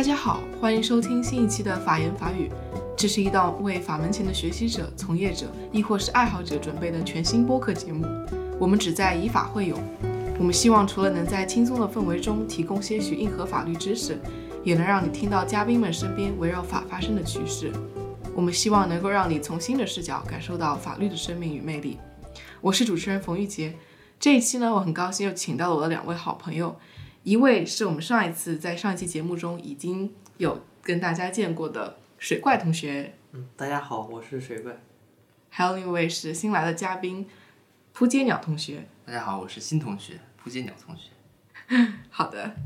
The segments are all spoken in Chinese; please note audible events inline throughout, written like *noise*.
大家好，欢迎收听新一期的法言法语。这是一档为法门前的学习者、从业者，亦或是爱好者准备的全新播客节目。我们旨在以法会友。我们希望除了能在轻松的氛围中提供些许硬核法律知识，也能让你听到嘉宾们身边围绕法发生的趣事。我们希望能够让你从新的视角感受到法律的生命与魅力。我是主持人冯玉洁。这一期呢，我很高兴又请到了我的两位好朋友。一位是我们上一次在上一期节目中已经有跟大家见过的水怪同学，嗯，大家好，我是水怪。还有另一位是新来的嘉宾扑街鸟同学，大家好，我是新同学扑街鸟同学。好的，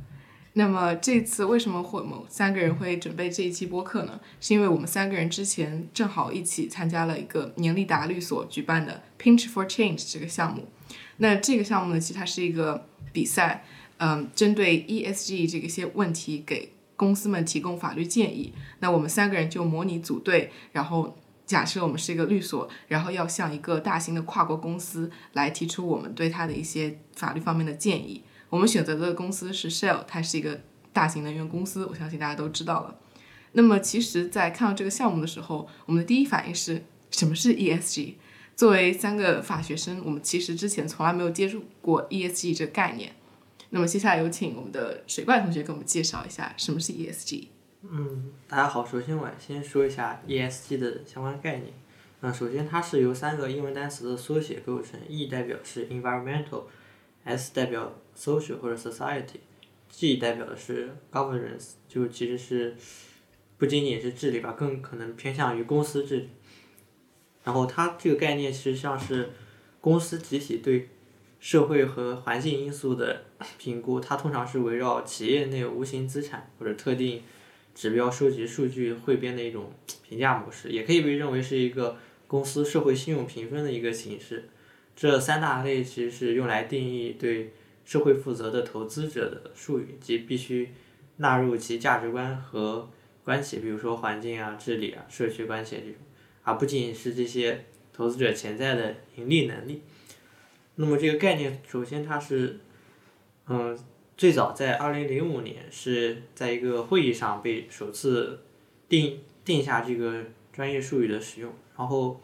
那么这次为什么会我们三个人会准备这一期播客呢？是因为我们三个人之前正好一起参加了一个年利达律所举办的 Pinch for Change 这个项目。那这个项目呢，其实它是一个比赛。嗯，针对 ESG 这个些问题，给公司们提供法律建议。那我们三个人就模拟组队，然后假设我们是一个律所，然后要向一个大型的跨国公司来提出我们对它的一些法律方面的建议。我们选择的公司是 Shell，它是一个大型能源公司，我相信大家都知道了。那么，其实，在看到这个项目的时候，我们的第一反应是什么是 ESG？作为三个法学生，我们其实之前从来没有接触过 ESG 这个概念。那么接下来有请我们的水怪同学给我们介绍一下什么是 ESG。嗯，大家好，首先我先说一下 ESG 的相关概念。那首先它是由三个英文单词的缩写构成，E 代表是 environmental，S 代表 social 或者 society，G 代表的是 governance，就其实是不仅仅是治理吧，更可能偏向于公司治理。然后它这个概念实际上是公司集体对。社会和环境因素的评估，它通常是围绕企业内无形资产或者特定指标收集数据汇编的一种评价模式，也可以被认为是一个公司社会信用评分的一个形式。这三大类其实是用来定义对社会负责的投资者的术语，即必须纳入其价值观和关系，比如说环境啊、治理啊、社区关系这种，而不仅是这些投资者潜在的盈利能力。那么这个概念，首先它是，嗯，最早在二零零五年是在一个会议上被首次定定下这个专业术语的使用，然后，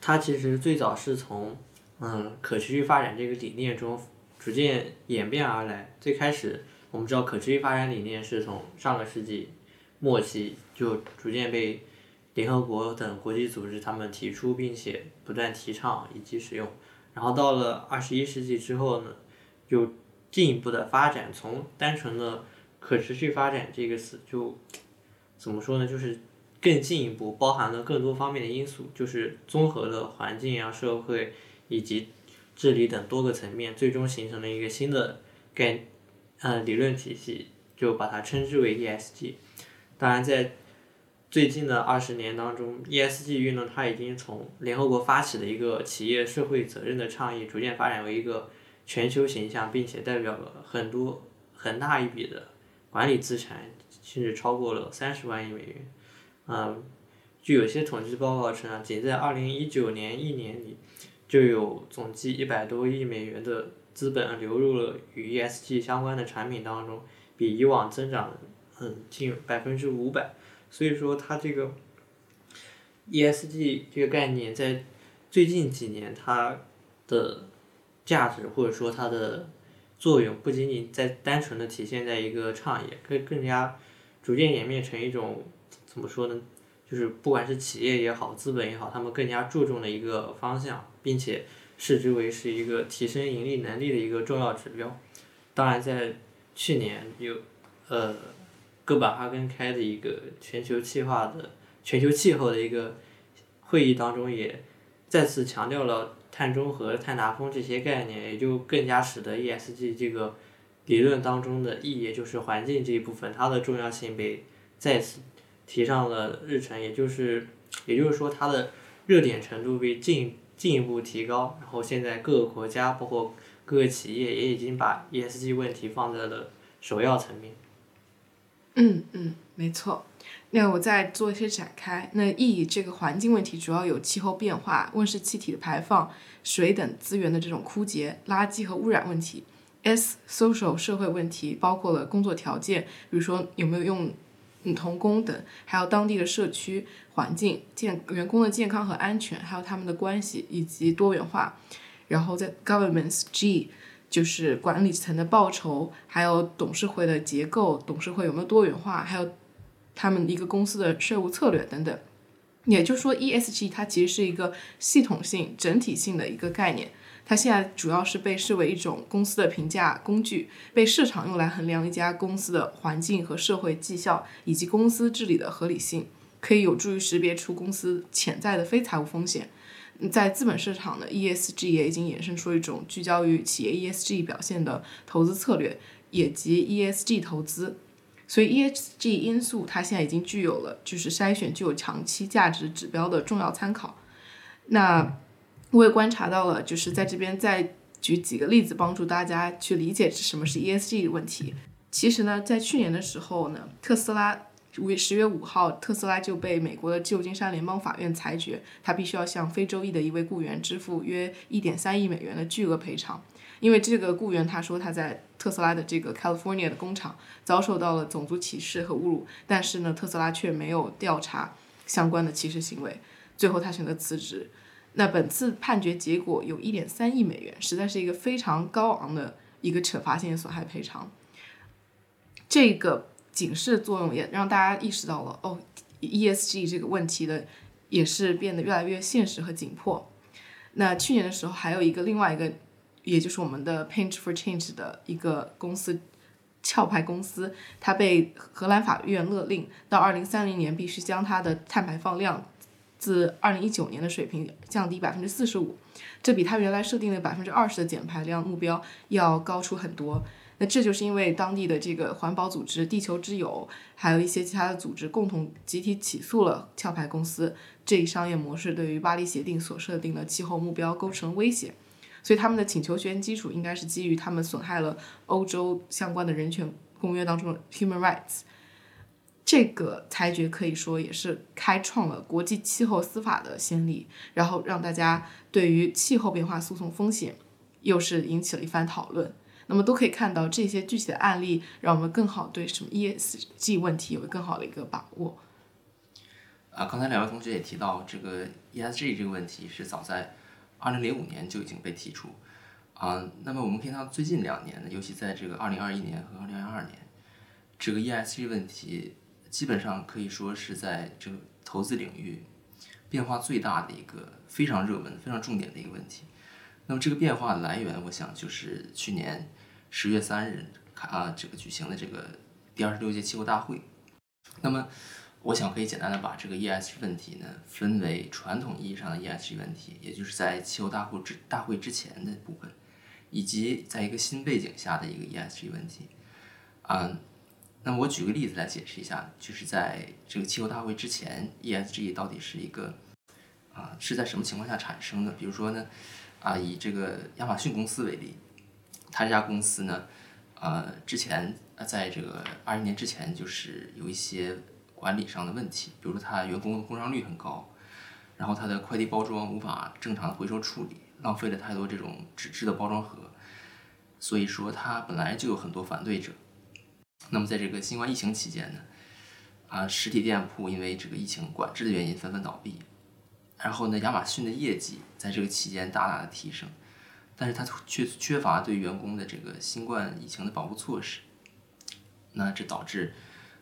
它其实最早是从嗯可持续发展这个理念中逐渐演变而来。最开始我们知道可持续发展理念是从上个世纪末期就逐渐被。联合国等国际组织，他们提出并且不断提倡以及使用，然后到了二十一世纪之后呢，又进一步的发展，从单纯的可持续发展这个词就怎么说呢？就是更进一步包含了更多方面的因素，就是综合了环境啊、社会以及治理等多个层面，最终形成了一个新的概呃理论体系，就把它称之为 ESG。当然在最近的二十年当中，ESG 运动它已经从联合国发起的一个企业社会责任的倡议，逐渐发展为一个全球形象，并且代表了很多很大一笔的管理资产，甚至超过了三十万亿美元。嗯，据有些统计报告称啊，仅在二零一九年一年里，就有总计一百多亿美元的资本流入了与 ESG 相关的产品当中，比以往增长嗯近百分之五百。所以说，它这个 ESG 这个概念在最近几年，它的价值或者说它的作用，不仅仅在单纯的体现在一个倡议，更更加逐渐演变成一种怎么说呢？就是不管是企业也好，资本也好，他们更加注重的一个方向，并且视之为是一个提升盈利能力的一个重要指标。当然，在去年有呃。哥本哈根开的一个全球气化的全球气候的一个会议当中，也再次强调了碳中和、碳达峰这些概念，也就更加使得 ESG 这个理论当中的意义，就是环境这一部分，它的重要性被再次提上了日程，也就是也就是说，它的热点程度被进进一步提高。然后现在各个国家，包括各个企业，也已经把 ESG 问题放在了首要层面。嗯嗯，没错。那我再做一些展开。那 E 这个环境问题主要有气候变化、温室气体的排放、水等资源的这种枯竭、垃圾和污染问题。S social 社会问题包括了工作条件，比如说有没有用女童工等，还有当地的社区环境、健员工的健康和安全，还有他们的关系以及多元化。然后在 governments G 就是管理层的报酬，还有董事会的结构，董事会有没有多元化，还有他们一个公司的税务策略等等。也就是说，ESG 它其实是一个系统性、整体性的一个概念。它现在主要是被视为一种公司的评价工具，被市场用来衡量一家公司的环境和社会绩效以及公司治理的合理性，可以有助于识别出公司潜在的非财务风险。在资本市场呢，ESG 也已经衍生出一种聚焦于企业 ESG 表现的投资策略，也即 ESG 投资。所以 ESG 因素它现在已经具有了就是筛选具有长期价值指标的重要参考。那我也观察到了，就是在这边再举几个例子，帮助大家去理解什么是 ESG 问题。其实呢，在去年的时候呢，特斯拉五月十月五号，特斯拉就被美国的旧金山联邦法院裁决，他必须要向非洲裔的一位雇员支付约一点三亿美元的巨额赔偿，因为这个雇员他说他在特斯拉的这个 California 的工厂遭受到了种族歧视和侮辱，但是呢，特斯拉却没有调查相关的歧视行为，最后他选择辞职。那本次判决结果有一点三亿美元，实在是一个非常高昂的一个惩罚性损害赔偿。这个警示作用也让大家意识到了，哦，ESG 这个问题的也是变得越来越现实和紧迫。那去年的时候，还有一个另外一个，也就是我们的 Paint for Change 的一个公司，壳牌公司，它被荷兰法院勒令到二零三零年必须将它的碳排放量。自二零一九年的水平降低百分之四十五，这比它原来设定的百分之二十的减排量目标要高出很多。那这就是因为当地的这个环保组织地球之友，还有一些其他的组织共同集体起诉了壳牌公司，这一商业模式对于巴黎协定所设定的气候目标构成威胁。所以他们的请求权基础应该是基于他们损害了欧洲相关的人权公约当中的 human rights。这个裁决可以说也是开创了国际气候司法的先例，然后让大家对于气候变化诉讼风险又是引起了一番讨论。那么都可以看到这些具体的案例，让我们更好对什么 ESG 问题有更好的一个把握。啊，刚才两位同学也提到，这个 ESG 这个问题是早在2005年就已经被提出啊。那么我们可以看到最近两年呢，尤其在这个2021年和2022年，这个 ESG 问题。基本上可以说是在这个投资领域变化最大的一个非常热门、非常重点的一个问题。那么这个变化的来源，我想就是去年十月三日啊这个举行的这个第二十六届气候大会。那么我想可以简单的把这个 ESG 问题呢分为传统意义上的 ESG 问题，也就是在气候大会之大会之前的部分，以及在一个新背景下的一个 ESG 问题，啊。那么我举个例子来解释一下，就是在这个气候大会之前，ESG 到底是一个啊是在什么情况下产生的？比如说呢，啊以这个亚马逊公司为例，它这家公司呢，呃之前在这个二一年之前就是有一些管理上的问题，比如说它员工的工伤率很高，然后它的快递包装无法正常的回收处理，浪费了太多这种纸质的包装盒，所以说它本来就有很多反对者。那么在这个新冠疫情期间呢，啊，实体店铺因为这个疫情管制的原因纷纷倒闭，然后呢，亚马逊的业绩在这个期间大大的提升，但是它却缺乏对员工的这个新冠疫情的保护措施，那这导致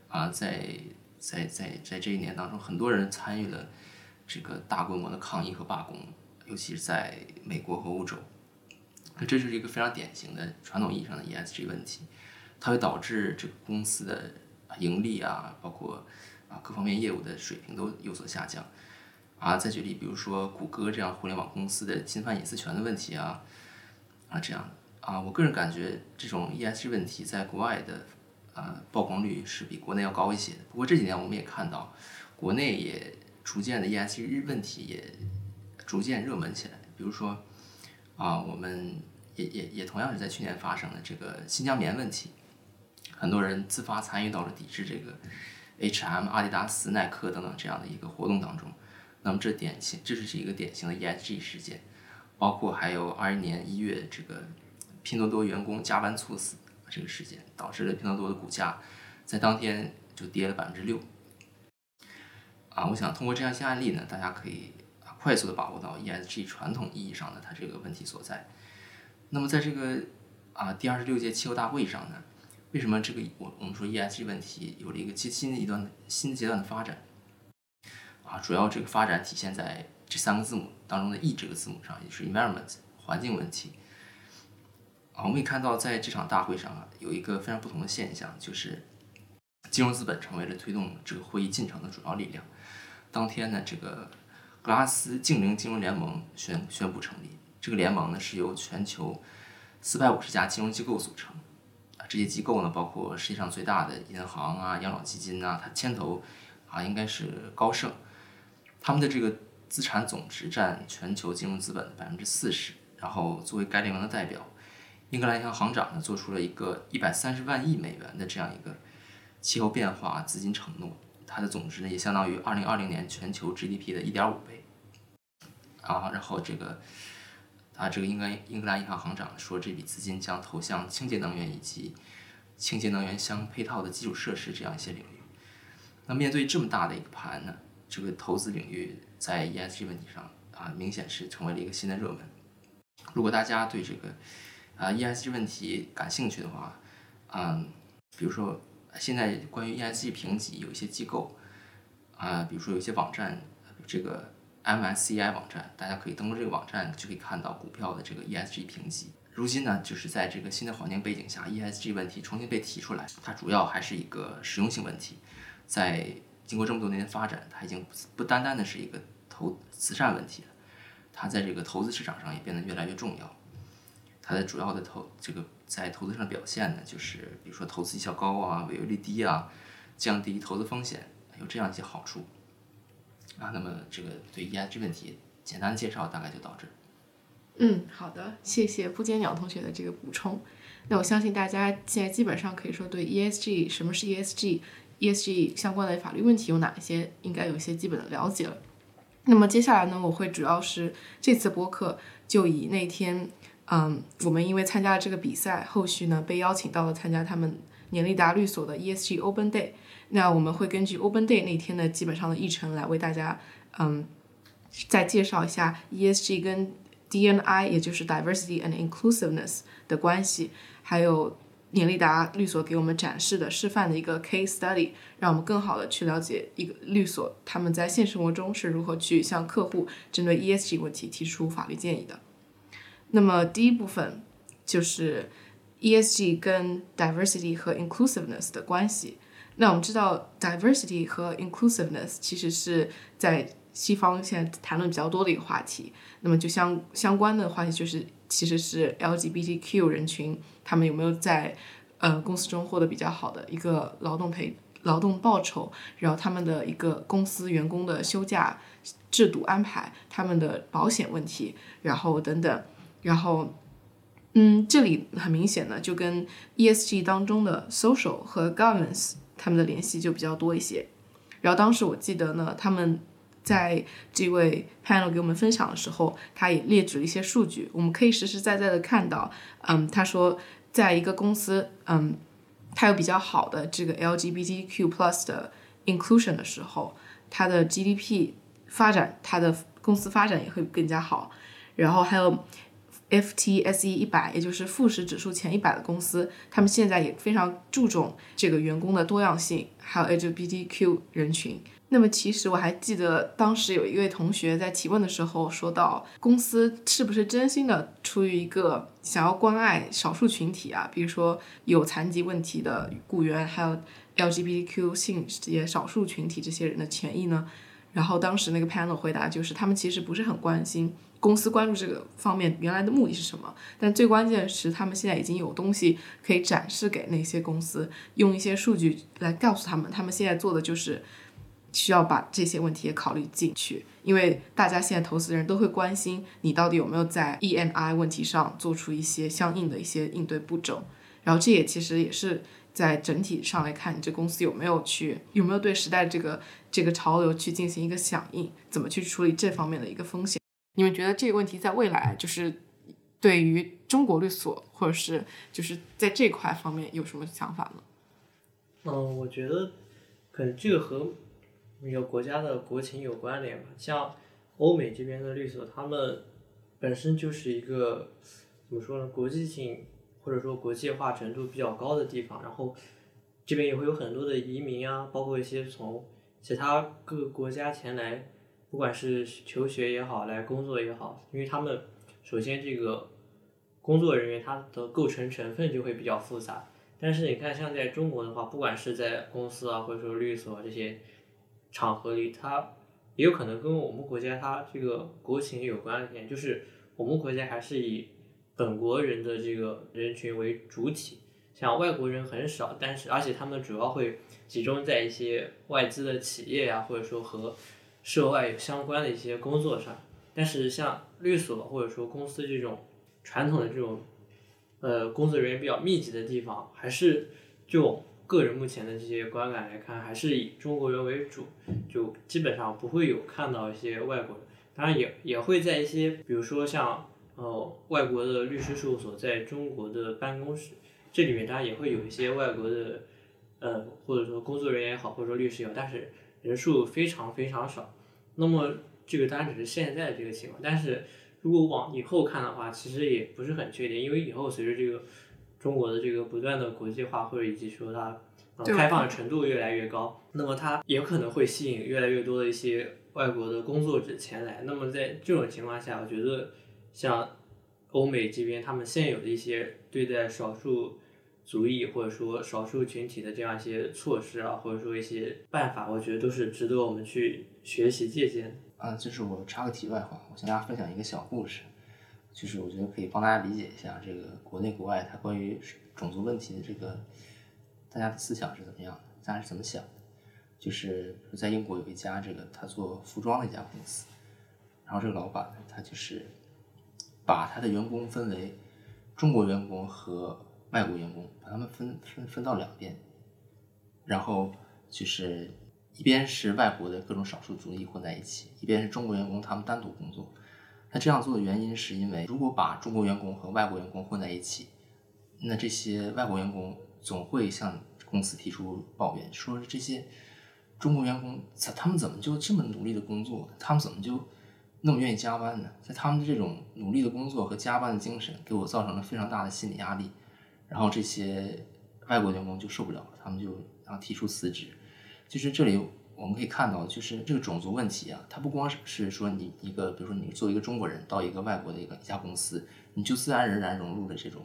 啊，在在在在这一年当中，很多人参与了这个大规模的抗议和罢工，尤其是在美国和欧洲，那这就是一个非常典型的传统意义上的 ESG 问题。它会导致这个公司的盈利啊，包括啊各方面业务的水平都有所下降。啊，再举例，比如说谷歌这样互联网公司的侵犯隐私权的问题啊，啊这样啊，我个人感觉这种 ESG 问题在国外的啊曝光率是比国内要高一些的。不过这几年我们也看到，国内也逐渐的 ESG 问题也逐渐热门起来。比如说啊，我们也也也同样是在去年发生的这个新疆棉问题。很多人自发参与到了抵制这个 H&M、阿迪达斯、耐克等等这样的一个活动当中。那么这典型，这是一个典型的 ESG 事件。包括还有二一年一月这个拼多多员工加班猝死这个事件，导致了拼多多的股价在当天就跌了百分之六。啊，我想通过这样一些案例呢，大家可以快速的把握到 ESG 传统意义上的它这个问题所在。那么在这个啊第二十六届气候大会上呢，为什么这个我我们说 ESG 问题有了一个新新的一段新阶段的发展？啊，主要这个发展体现在这三个字母当中的 E 这个字母上，也是 environment 环境问题。啊，我们也看到在这场大会上啊，有一个非常不同的现象，就是金融资本成为了推动这个会议进程的主要力量。当天呢，这个格拉斯净零金融联盟宣宣布成立。这个联盟呢是由全球四百五十家金融机构组成。啊，这些机构呢包括世界上最大的银行啊、养老基金啊，它牵头啊应该是高盛。他们的这个资产总值占全球金融资本的百分之四十。然后作为该联盟的代表，英格兰银行行长呢做出了一个一百三十万亿美元的这样一个气候变化资金承诺。它的总值呢，也相当于二零二零年全球 GDP 的一点五倍，啊，然后这个，啊，这个英格英格兰银行行长说，这笔资金将投向清洁能源以及清洁能源相配套的基础设施这样一些领域。那面对这么大的一个盘呢，这个投资领域在 ESG 问题上啊，明显是成为了一个新的热门。如果大家对这个啊 ESG 问题感兴趣的话，嗯，比如说。现在关于 ESG 评级有一些机构，啊，比如说有一些网站，这个 MSCI 网站，大家可以登录这个网站就可以看到股票的这个 ESG 评级。如今呢，就是在这个新的环境背景下，ESG 问题重新被提出来，它主要还是一个实用性问题。在经过这么多年的发展，它已经不单单的是一个投慈善问题了，它在这个投资市场上也变得越来越重要。它的主要的投这个。在投资上表现呢，就是比如说投资绩效高啊，违约率低啊，降低投资风险，有这样一些好处啊。那么这个对 ESG 问题简单的介绍大概就到这。嗯，好的，谢谢不坚鸟同学的这个补充。那我相信大家现在基本上可以说对 ESG 什么是 ESG ESG 相关的法律问题有哪一些，应该有一些基本的了解了。那么接下来呢，我会主要是这次播客就以那天。嗯，我们因为参加了这个比赛，后续呢被邀请到了参加他们年利达律所的 ESG Open Day。那我们会根据 Open Day 那天的基本上的议程来为大家，嗯，再介绍一下 ESG 跟 DNI，也就是 Diversity and Inclusiveness 的关系，还有年利达律所给我们展示的示范的一个 case study，让我们更好的去了解一个律所他们在现实生活中是如何去向客户针对 ESG 问题提出法律建议的。那么第一部分就是 ESG 跟 diversity 和 inclusiveness 的关系。那我们知道 diversity 和 inclusiveness 其实是在西方现在谈论比较多的一个话题。那么就相相关的话题就是其实是 LGBTQ 人群他们有没有在呃公司中获得比较好的一个劳动赔劳动报酬，然后他们的一个公司员工的休假制度安排，他们的保险问题，然后等等。然后，嗯，这里很明显的就跟 ESG 当中的 social 和 governance 他们的联系就比较多一些。然后当时我记得呢，他们在这位 panel 给我们分享的时候，他也列举了一些数据，我们可以实实在在的看到，嗯，他说在一个公司，嗯，它有比较好的这个 LGBTQ plus 的 inclusion 的时候，它的 GDP 发展，它的公司发展也会更加好。然后还有。FTSE 一百，也就是富时指数前一百的公司，他们现在也非常注重这个员工的多样性，还有 LGBTQ 人群。那么，其实我还记得当时有一位同学在提问的时候说到，公司是不是真心的出于一个想要关爱少数群体啊，比如说有残疾问题的雇员，还有 LGBTQ 性这些少数群体这些人的权益呢？然后当时那个 panel 回答就是，他们其实不是很关心。公司关注这个方面原来的目的是什么？但最关键是，他们现在已经有东西可以展示给那些公司，用一些数据来告诉他们，他们现在做的就是需要把这些问题也考虑进去。因为大家现在投资人都会关心你到底有没有在 E N I 问题上做出一些相应的一些应对步骤。然后这也其实也是在整体上来看，你这公司有没有去有没有对时代这个这个潮流去进行一个响应，怎么去处理这方面的一个风险。你们觉得这个问题在未来就是对于中国律所或者是就是在这块方面有什么想法呢？嗯，我觉得可能这个和那个国家的国情有关联嘛。像欧美这边的律所，他们本身就是一个怎么说呢，国际性或者说国际化程度比较高的地方。然后这边也会有很多的移民啊，包括一些从其他各个国家前来，不管是求学也好，来工作也好，因为他们首先这个工作人员他的构成成分就会比较复杂。但是你看，像在中国的话，不管是在公司啊，或者说律所这些场合里，它也有可能跟我们国家它这个国情有关联，就是我们国家还是以本国人的这个人群为主体，像外国人很少，但是而且他们主要会集中在一些外资的企业呀，或者说和涉外有相关的一些工作上，但是像律所或者说公司这种传统的这种。呃，工作人员比较密集的地方，还是就个人目前的这些观感来看，还是以中国人为主，就基本上不会有看到一些外国人。当然也也会在一些，比如说像呃外国的律师事务所在中国的办公室，这里面当然也会有一些外国的呃或者说工作人员也好，或者说律师也好，但是人数非常非常少。那么这个当然只是现在这个情况，但是。如果往以后看的话，其实也不是很确定，因为以后随着这个中国的这个不断的国际化，或者以及说它呃开放的程度越来越高，那么它也可能会吸引越来越多的一些外国的工作者前来。那么在这种情况下，我觉得像欧美这边他们现有的一些对待少数族裔或者说少数群体的这样一些措施啊，或者说一些办法，我觉得都是值得我们去学习借鉴的。啊，就是我插个题外话，我向大家分享一个小故事，就是我觉得可以帮大家理解一下这个国内国外它关于种族问题的这个大家的思想是怎么样的，大家是怎么想的。就是在英国有一家这个他做服装的一家公司，然后这个老板，他就是把他的员工分为中国员工和外国员工，把他们分分分到两边，然后就是。一边是外国的各种少数族裔混在一起，一边是中国员工他们单独工作。他这样做的原因是因为，如果把中国员工和外国员工混在一起，那这些外国员工总会向公司提出抱怨，说这些中国员工他他们怎么就这么努力的工作，他们怎么就那么愿意加班呢？在他们的这种努力的工作和加班的精神，给我造成了非常大的心理压力。然后这些外国员工就受不了了，他们就然后提出辞职。就是这里我们可以看到，就是这个种族问题啊，它不光是说你一个，比如说你作为一个中国人到一个外国的一个一家公司，你就自然而然融入了这种，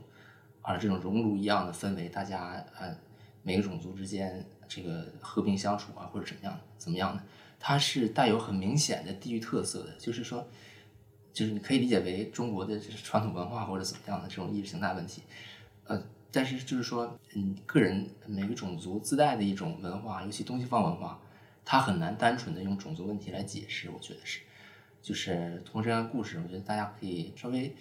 啊这种熔炉一样的氛围，大家呃每个种族之间这个和平相处啊，或者怎么样怎么样的，它是带有很明显的地域特色的，就是说，就是你可以理解为中国的传统文化或者怎么样的这种意识形态问题，呃。但是就是说，嗯，个人每个种族自带的一种文化，尤其东西方文化，它很难单纯的用种族问题来解释。我觉得是，就是通过这样的故事，我觉得大家可以稍微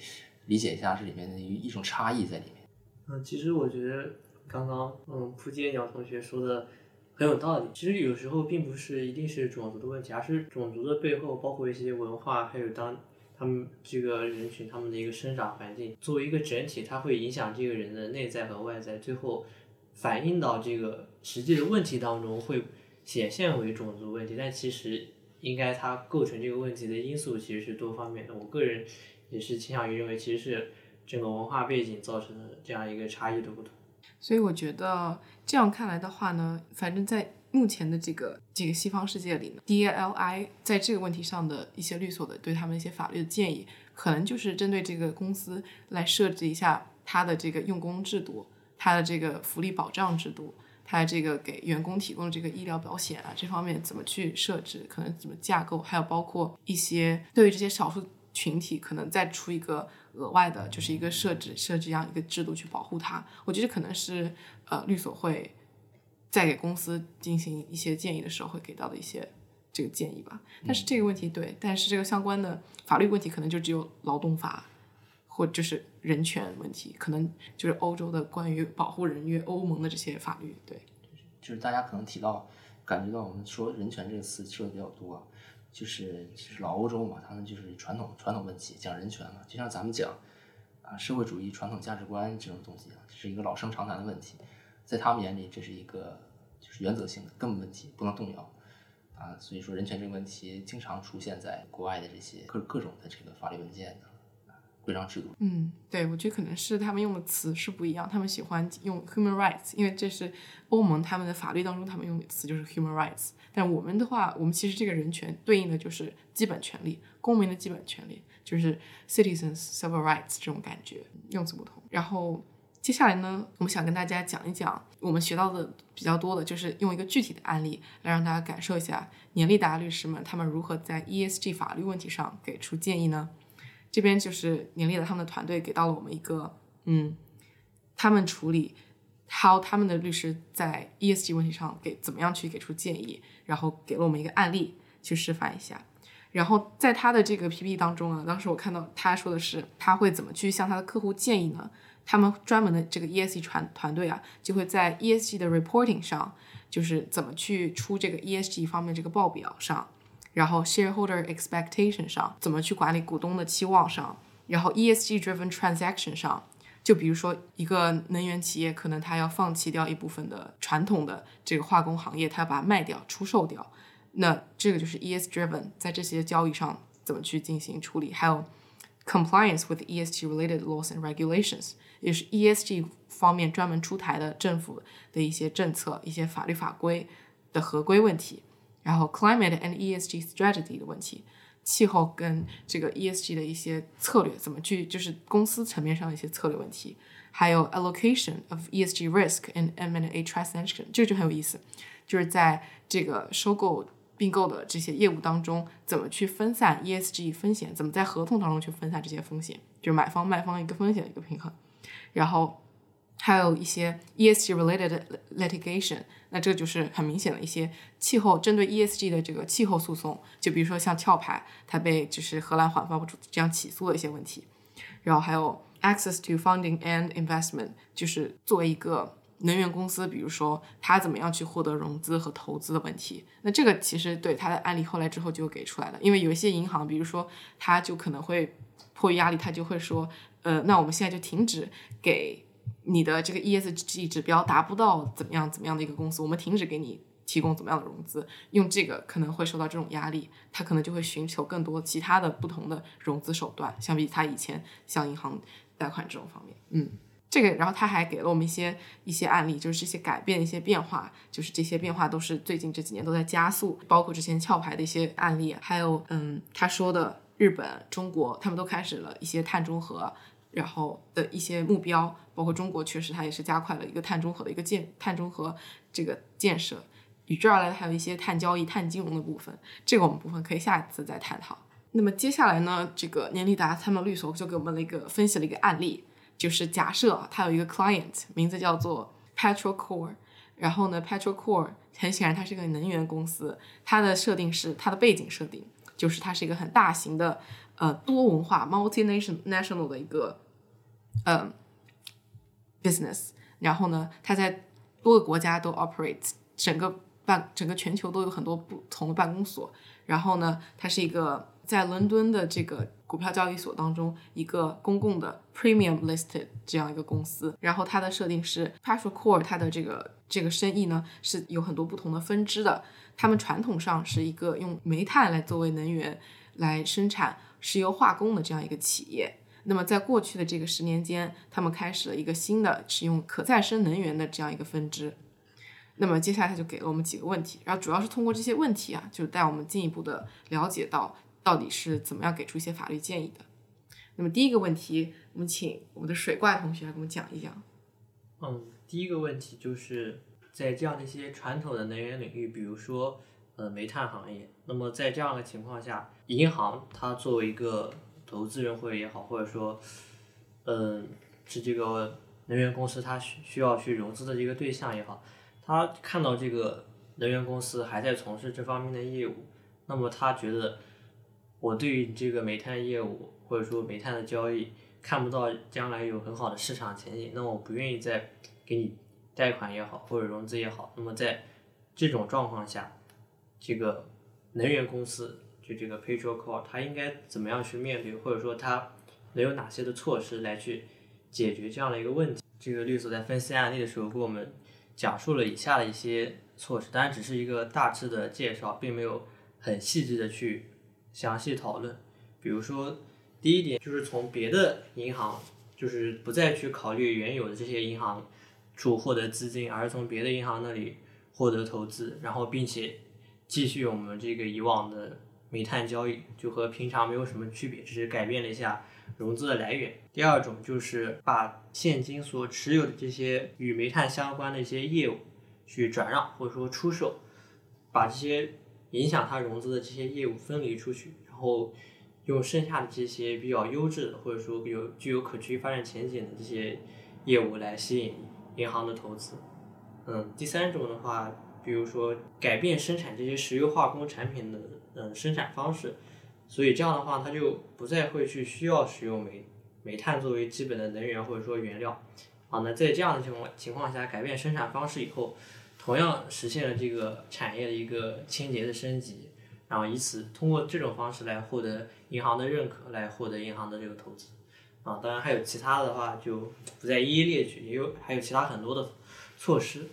理解一下这里面的一一种差异在里面。嗯，其实我觉得刚刚嗯扑街鸟同学说的很有道理。其实有时候并不是一定是种族的问题，而是种族的背后包括一些文化，还有当。他们这个人群，他们的一个生长环境，作为一个整体，它会影响这个人的内在和外在，最后反映到这个实际的问题当中，会显现为种族问题。但其实，应该它构成这个问题的因素其实是多方面的。我个人也是倾向于认为，其实是整个文化背景造成的这样一个差异的不同。所以我觉得这样看来的话呢，反正在。目前的这个这个西方世界里呢，D L I 在这个问题上的一些律所的对他们一些法律的建议，可能就是针对这个公司来设置一下它的这个用工制度，它的这个福利保障制度，它这个给员工提供的这个医疗保险啊，这方面怎么去设置，可能怎么架构，还有包括一些对于这些少数群体，可能再出一个额外的，就是一个设置设置这样一个制度去保护他。我觉得可能是呃律所会。在给公司进行一些建议的时候，会给到的一些这个建议吧。但是这个问题对，但是这个相关的法律问题可能就只有劳动法，或就是人权问题，可能就是欧洲的关于保护人约欧盟的这些法律。对，就是大家可能提到，感觉到我们说人权这个词说的比较多，就是其实老欧洲嘛，他们就是传统传统问题讲人权嘛，就像咱们讲啊社会主义传统价值观这种东西啊，是一个老生常谈的问题，在他们眼里这是一个就是原则性的根本问题，不能动摇啊。所以说人权这个问题经常出现在国外的这些各各种的这个法律文件的规章制度。嗯，对，我觉得可能是他们用的词是不一样，他们喜欢用 human rights，因为这是欧盟他们的法律当中他们用的词就是 human rights。但我们的话，我们其实这个人权对应的就是基本权利，公民的基本权利，就是 citizens civil rights 这种感觉，用词不同。然后接下来呢，我们想跟大家讲一讲我们学到的比较多的，就是用一个具体的案例来让大家感受一下年利达律师们他们如何在 ESG 法律问题上给出建议呢？这边就是年利的他们的团队给到了我们一个，嗯，他们处理 how 他们的律师在 ESG 问题上给怎么样去给出建议，然后给了我们一个案例去示范一下。然后在他的这个 PPT 当中啊，当时我看到他说的是他会怎么去向他的客户建议呢？他们专门的这个 ESG 团团队啊，就会在 ESG 的 reporting 上，就是怎么去出这个 ESG 方面这个报表上。然后 shareholder expectation 上怎么去管理股东的期望上，然后 ESG driven transaction 上，就比如说一个能源企业可能它要放弃掉一部分的传统的这个化工行业，它要把它卖掉出售掉，那这个就是 ESG driven 在这些交易上怎么去进行处理，还有 compliance with ESG related laws and regulations，也是 ESG 方面专门出台的政府的一些政策、一些法律法规的合规问题。然后 climate and ESG strategy 的问题，气候跟这个 ESG 的一些策略怎么去，就是公司层面上的一些策略问题，还有 allocation of ESG risk in M&A transaction，这个就很有意思，就是在这个收购并购的这些业务当中，怎么去分散 ESG 风险，怎么在合同当中去分散这些风险，就是买方卖方一个风险的一个平衡，然后。还有一些 ESG related litigation，那这就是很明显的一些气候针对 ESG 的这个气候诉讼，就比如说像壳牌，它被就是荷兰环保部这样起诉的一些问题。然后还有 access to funding and investment，就是作为一个能源公司，比如说它怎么样去获得融资和投资的问题。那这个其实对它的案例后来之后就给出来了，因为有一些银行，比如说它就可能会迫于压力，它就会说，呃，那我们现在就停止给。你的这个 ESG 指标达不到怎么样怎么样的一个公司，我们停止给你提供怎么样的融资，用这个可能会受到这种压力，他可能就会寻求更多其他的不同的融资手段，相比他以前向银行贷款这种方面，嗯，这个然后他还给了我们一些一些案例，就是这些改变一些变化，就是这些变化都是最近这几年都在加速，包括之前壳牌的一些案例，还有嗯他说的日本、中国，他们都开始了一些碳中和。然后的一些目标，包括中国，确实它也是加快了一个碳中和的一个建碳中和这个建设。与之而来的还有一些碳交易、碳金融的部分，这个我们部分可以下一次再探讨。那么接下来呢，这个年利达他们律所就给我们了一个分析了一个案例，就是假设他有一个 client，名字叫做 Petrol Core，然后呢，Petrocore 很显然它是一个能源公司，它的设定是它的背景设定就是它是一个很大型的呃多文化 multinational national 的一个。嗯，business，然后呢，它在多个国家都 operate，整个办整个全球都有很多不同的办公所。然后呢，它是一个在伦敦的这个股票交易所当中一个公共的 premium listed 这样一个公司。然后它的设定是，Petrocore 它的这个这个生意呢是有很多不同的分支的。他们传统上是一个用煤炭来作为能源来生产石油化工的这样一个企业。那么，在过去的这个十年间，他们开始了一个新的使用可再生能源的这样一个分支。那么，接下来他就给了我们几个问题，然后主要是通过这些问题啊，就带我们进一步的了解到到底是怎么样给出一些法律建议的。那么，第一个问题，我们请我们的水怪同学来给我们讲一讲。嗯，第一个问题就是在这样的一些传统的能源领域，比如说呃煤炭行业，那么在这样的情况下，银行它作为一个投资人会也好，或者说，嗯，是这个能源公司，它需需要去融资的一个对象也好，他看到这个能源公司还在从事这方面的业务，那么他觉得，我对于这个煤炭业务或者说煤炭的交易看不到将来有很好的市场前景，那我不愿意再给你贷款也好或者融资也好，那么在这种状况下，这个能源公司。就这个 Petrol Core，他应该怎么样去面对，或者说他能有哪些的措施来去解决这样的一个问题。这个律所在分析案例的时候，给我们讲述了以下的一些措施，当然只是一个大致的介绍，并没有很细致的去详细讨论。比如说，第一点就是从别的银行，就是不再去考虑原有的这些银行处获得资金，而是从别的银行那里获得投资，然后并且继续我们这个以往的煤炭交易，就和平常没有什么区别，只是改变了一下融资的来源。第二种就是把现金所持有的这些与煤炭相关的一些业务去转让或者说出售，把这些影响它融资的这些业务分离出去，然后。用剩下的这些比较优质的，或者说有具有可持续发展前景的这些业务来吸引银行的投资。嗯，第三种的话，比如说改变生产这些石油化工产品的嗯生产方式，所以这样的话，它就不再会去需要使用煤煤炭作为基本的能源或者说原料。啊，那在这样的情况情况下，改变生产方式以后，同样实现了这个产业的一个清洁的升级。然后以此通过这种方式来获得银行的认可，来获得银行的这个投资，啊，当然还有其他的话就不再一一列举，也有还有其他很多的措施，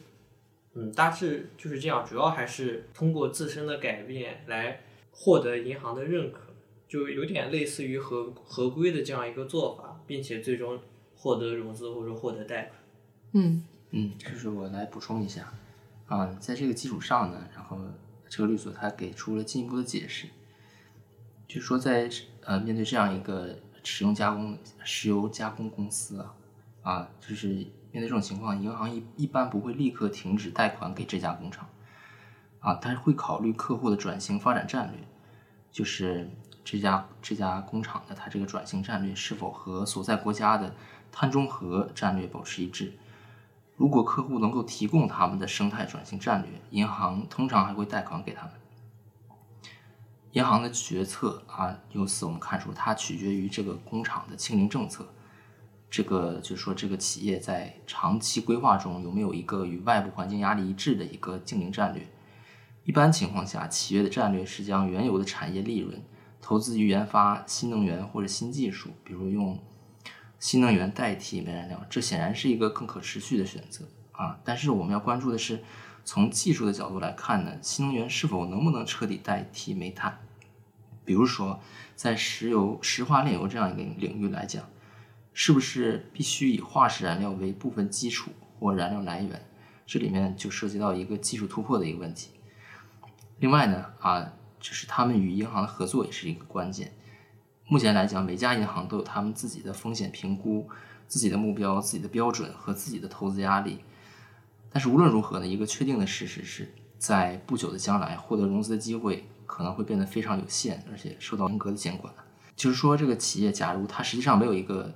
嗯，大致就是这样，主要还是通过自身的改变来获得银行的认可，就有点类似于合合规的这样一个做法，并且最终获得融资或者获得贷款。嗯嗯，就是我来补充一下，啊，在这个基础上呢，然后。这个律所他给出了进一步的解释，就是说，在呃面对这样一个使用加工石油加工公司啊，啊，就是面对这种情况，银行一一般不会立刻停止贷款给这家工厂，啊，他会考虑客户的转型发展战略，就是这家这家工厂的它这个转型战略是否和所在国家的碳中和战略保持一致。如果客户能够提供他们的生态转型战略，银行通常还会贷款给他们。银行的决策啊，由此我们看出，它取决于这个工厂的清零政策。这个就是说，这个企业在长期规划中有没有一个与外部环境压力一致的一个净零战略？一般情况下，企业的战略是将原有的产业利润投资于研发新能源或者新技术，比如用。新能源代替煤燃料，这显然是一个更可持续的选择啊！但是我们要关注的是，从技术的角度来看呢，新能源是否能不能彻底代替煤炭？比如说，在石油、石化炼油这样一个领域来讲，是不是必须以化石燃料为部分基础或燃料来源？这里面就涉及到一个技术突破的一个问题。另外呢，啊，就是他们与银行的合作也是一个关键。目前来讲，每家银行都有他们自己的风险评估、自己的目标、自己的标准和自己的投资压力。但是无论如何呢，一个确定的事实是在不久的将来，获得融资的机会可能会变得非常有限，而且受到严格的监管。就是说，这个企业假如它实际上没有一个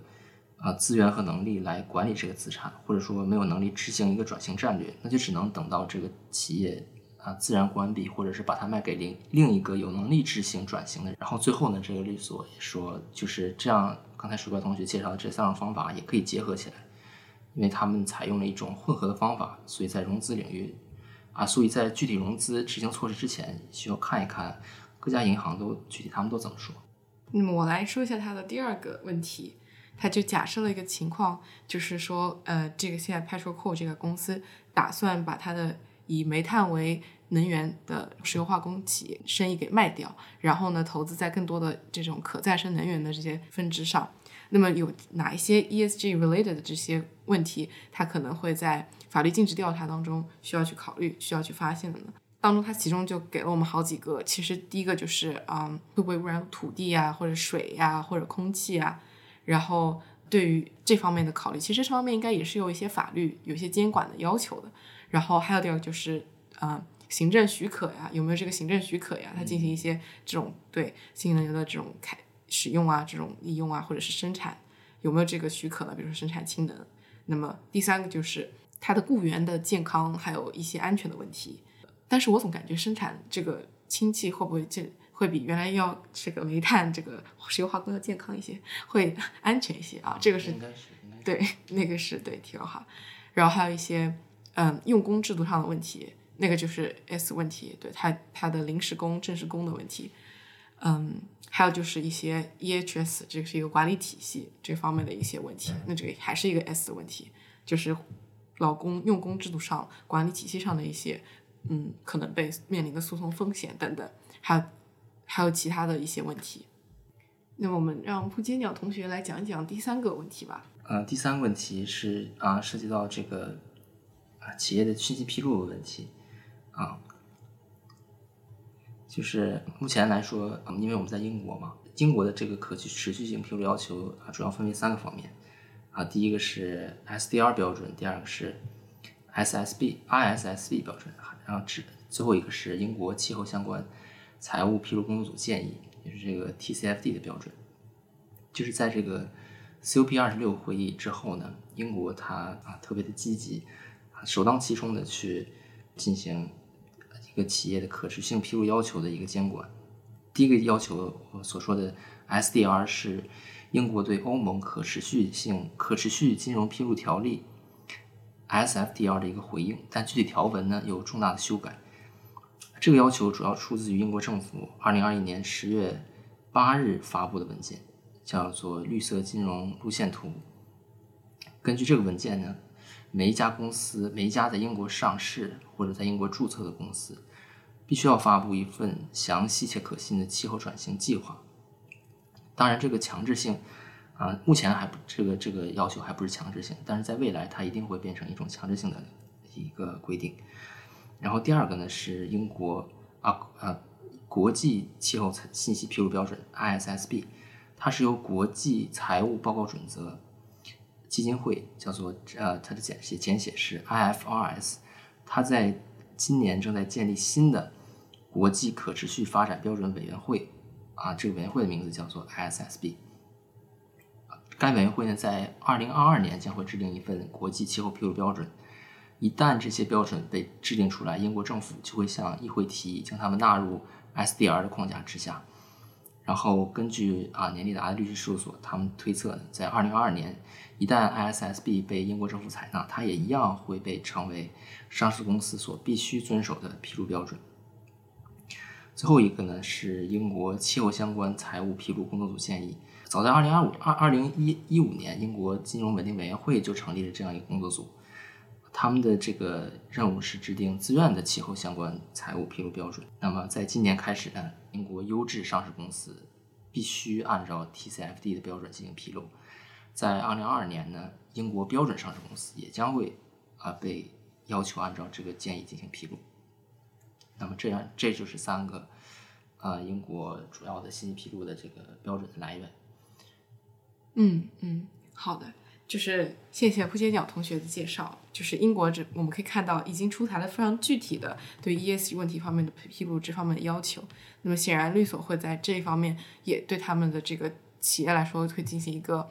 啊资源和能力来管理这个资产，或者说没有能力执行一个转型战略，那就只能等到这个企业。啊，自然关闭，或者是把它卖给另另一个有能力执行转型的人。然后最后呢，这个律所也说，就是这样。刚才水怪同学介绍的这三种方法也可以结合起来，因为他们采用了一种混合的方法，所以在融资领域，啊，所以在具体融资执行措施之前，需要看一看各家银行都具体他们都怎么说。那么我来说一下他的第二个问题，他就假设了一个情况，就是说，呃，这个现在 Petroco 这个公司打算把它的以煤炭为能源的石油化工企业生意给卖掉，然后呢，投资在更多的这种可再生能源的这些分支上。那么有哪一些 ESG related 的这些问题，它可能会在法律禁止调查当中需要去考虑、需要去发现的呢？当中它其中就给了我们好几个。其实第一个就是，嗯，会不会污染土地啊，或者水呀，或者空气啊？然后对于这方面的考虑，其实这方面应该也是有一些法律、有一些监管的要求的。然后还有第二个就是，嗯。行政许可呀，有没有这个行政许可呀？它进行一些这种对新能源的这种开使用啊，这种利用啊，或者是生产，有没有这个许可呢？比如说生产氢能。那么第三个就是它的雇员的健康，还有一些安全的问题。但是我总感觉生产这个氢气会不会这会比原来要这个煤炭这个石油化工要健康一些，会安全一些啊？这个是对那个是对题外话。然后还有一些嗯用工制度上的问题。那个就是 S 问题，对他他的临时工、正式工的问题，嗯，还有就是一些 EHS，这是一个管理体系这方面的一些问题，那这个还是一个 S 的问题，就是老公用工制度上、管理体系上的一些，嗯，可能被面临的诉讼风险等等，还有还有其他的一些问题。那么我们让扑街鸟同学来讲一讲第三个问题吧。呃，第三个问题是啊，涉及到这个啊企业的信息披露的问题啊，就是目前来说，嗯，因为我们在英国嘛，英国的这个可持续性披露要求啊，主要分为三个方面啊，第一个是 SDR 标准，第二个是 SSB ISSB 标准，然后最最后一个是英国气候相关财务披露工作组建议，也是这个 TCFD 的标准，就是在这个 COP 二十六会议之后呢，英国它啊特别的积极，啊首当其冲的去进行。一个企业的可持续性披露要求的一个监管，第一个要求我所说的 SDR 是英国对欧盟可持续性可持续金融披露条例 SFDR 的一个回应，但具体条文呢有重大的修改。这个要求主要出自于英国政府二零二一年十月八日发布的文件，叫做绿色金融路线图。根据这个文件呢。每一家公司，每一家在英国上市或者在英国注册的公司，必须要发布一份详细且可信的气候转型计划。当然，这个强制性啊，目前还不这个这个要求还不是强制性，但是在未来它一定会变成一种强制性的一个规定。然后第二个呢是英国啊啊国际气候信息披露标准 ISSB，它是由国际财务报告准则。基金会叫做呃，它的简写简写是 IFRS，它在今年正在建立新的国际可持续发展标准委员会啊，这个委员会的名字叫做 ISSB。该委员会呢，在二零二二年将会制定一份国际气候披露标准，一旦这些标准被制定出来，英国政府就会向议会提议将它们纳入 SDR 的框架之下。然后根据啊年利达的律师事务所，他们推测呢，在二零二二年，一旦 ISSB 被英国政府采纳，它也一样会被成为上市公司所必须遵守的披露标准。最后一个呢是英国气候相关财务披露工作组建议，早在二零二五二二零一一五年，英国金融稳定委员会就成立了这样一个工作组。他们的这个任务是制定自愿的气候相关财务披露标准。那么，在今年开始呢，英国优质上市公司必须按照 TCFD 的标准进行披露。在2022年呢，英国标准上市公司也将会啊被要求按照这个建议进行披露。那么，这样这就是三个啊英国主要的信息披露的这个标准的来源。嗯嗯，好的。就是谢谢扑街鸟同学的介绍。就是英国这我们可以看到已经出台了非常具体的对 ESG 问题方面的披露这方面的要求。那么显然律所会在这一方面也对他们的这个企业来说会进行一个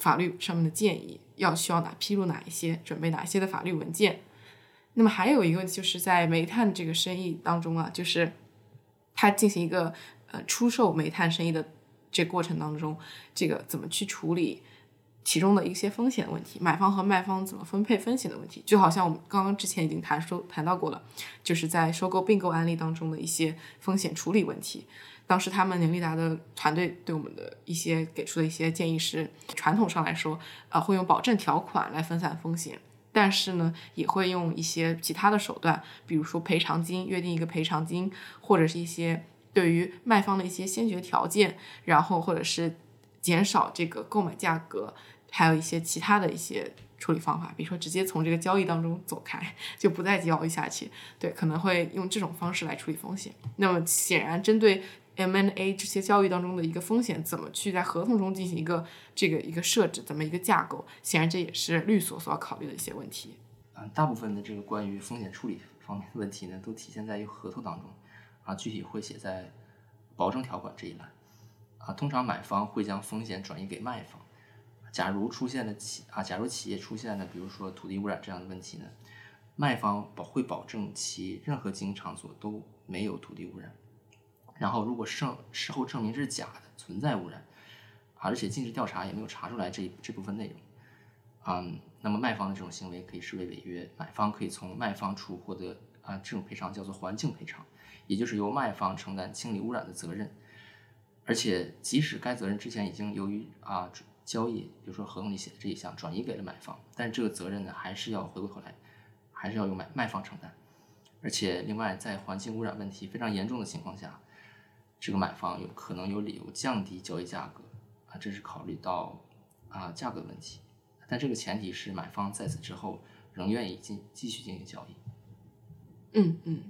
法律上面的建议，要需要哪披露哪一些，准备哪些的法律文件。那么还有一个问题就是在煤炭这个生意当中啊，就是他进行一个呃出售煤炭生意的这过程当中，这个怎么去处理？其中的一些风险问题，买方和卖方怎么分配风险的问题，就好像我们刚刚之前已经谈收谈到过了，就是在收购并购案例当中的一些风险处理问题。当时他们年利达的团队对我们的一些给出的一些建议是，传统上来说，呃，会用保证条款来分散风险，但是呢，也会用一些其他的手段，比如说赔偿金，约定一个赔偿金，或者是一些对于卖方的一些先决条件，然后或者是。减少这个购买价格，还有一些其他的一些处理方法，比如说直接从这个交易当中走开，就不再交易下去。对，可能会用这种方式来处理风险。那么显然，针对 M&A 这些交易当中的一个风险，怎么去在合同中进行一个这个一个设置，怎么一个架构，显然这也是律所所要考虑的一些问题。嗯，大部分的这个关于风险处理方面的问题呢，都体现在于合同当中，啊，具体会写在保证条款这一栏。啊，通常买方会将风险转移给卖方。假如出现了企啊，假如企业出现了比如说土地污染这样的问题呢，卖方保会保证其任何经营场所都没有土地污染。然后如果事事后证明这是假的，存在污染，而且尽职调查也没有查出来这这部分内容，啊，那么卖方的这种行为可以视为违约，买方可以从卖方处获得啊这种赔偿叫做环境赔偿，也就是由卖方承担清理污染的责任。而且即使该责任之前已经由于啊交易，比如说合同里写的这一项转移给了买方，但这个责任呢还是要回过头来，还是要由买卖方承担。而且另外，在环境污染问题非常严重的情况下，这个买方有可能有理由降低交易价格啊，这是考虑到啊价格问题。但这个前提是买方在此之后仍愿意进继续进行交易。嗯嗯。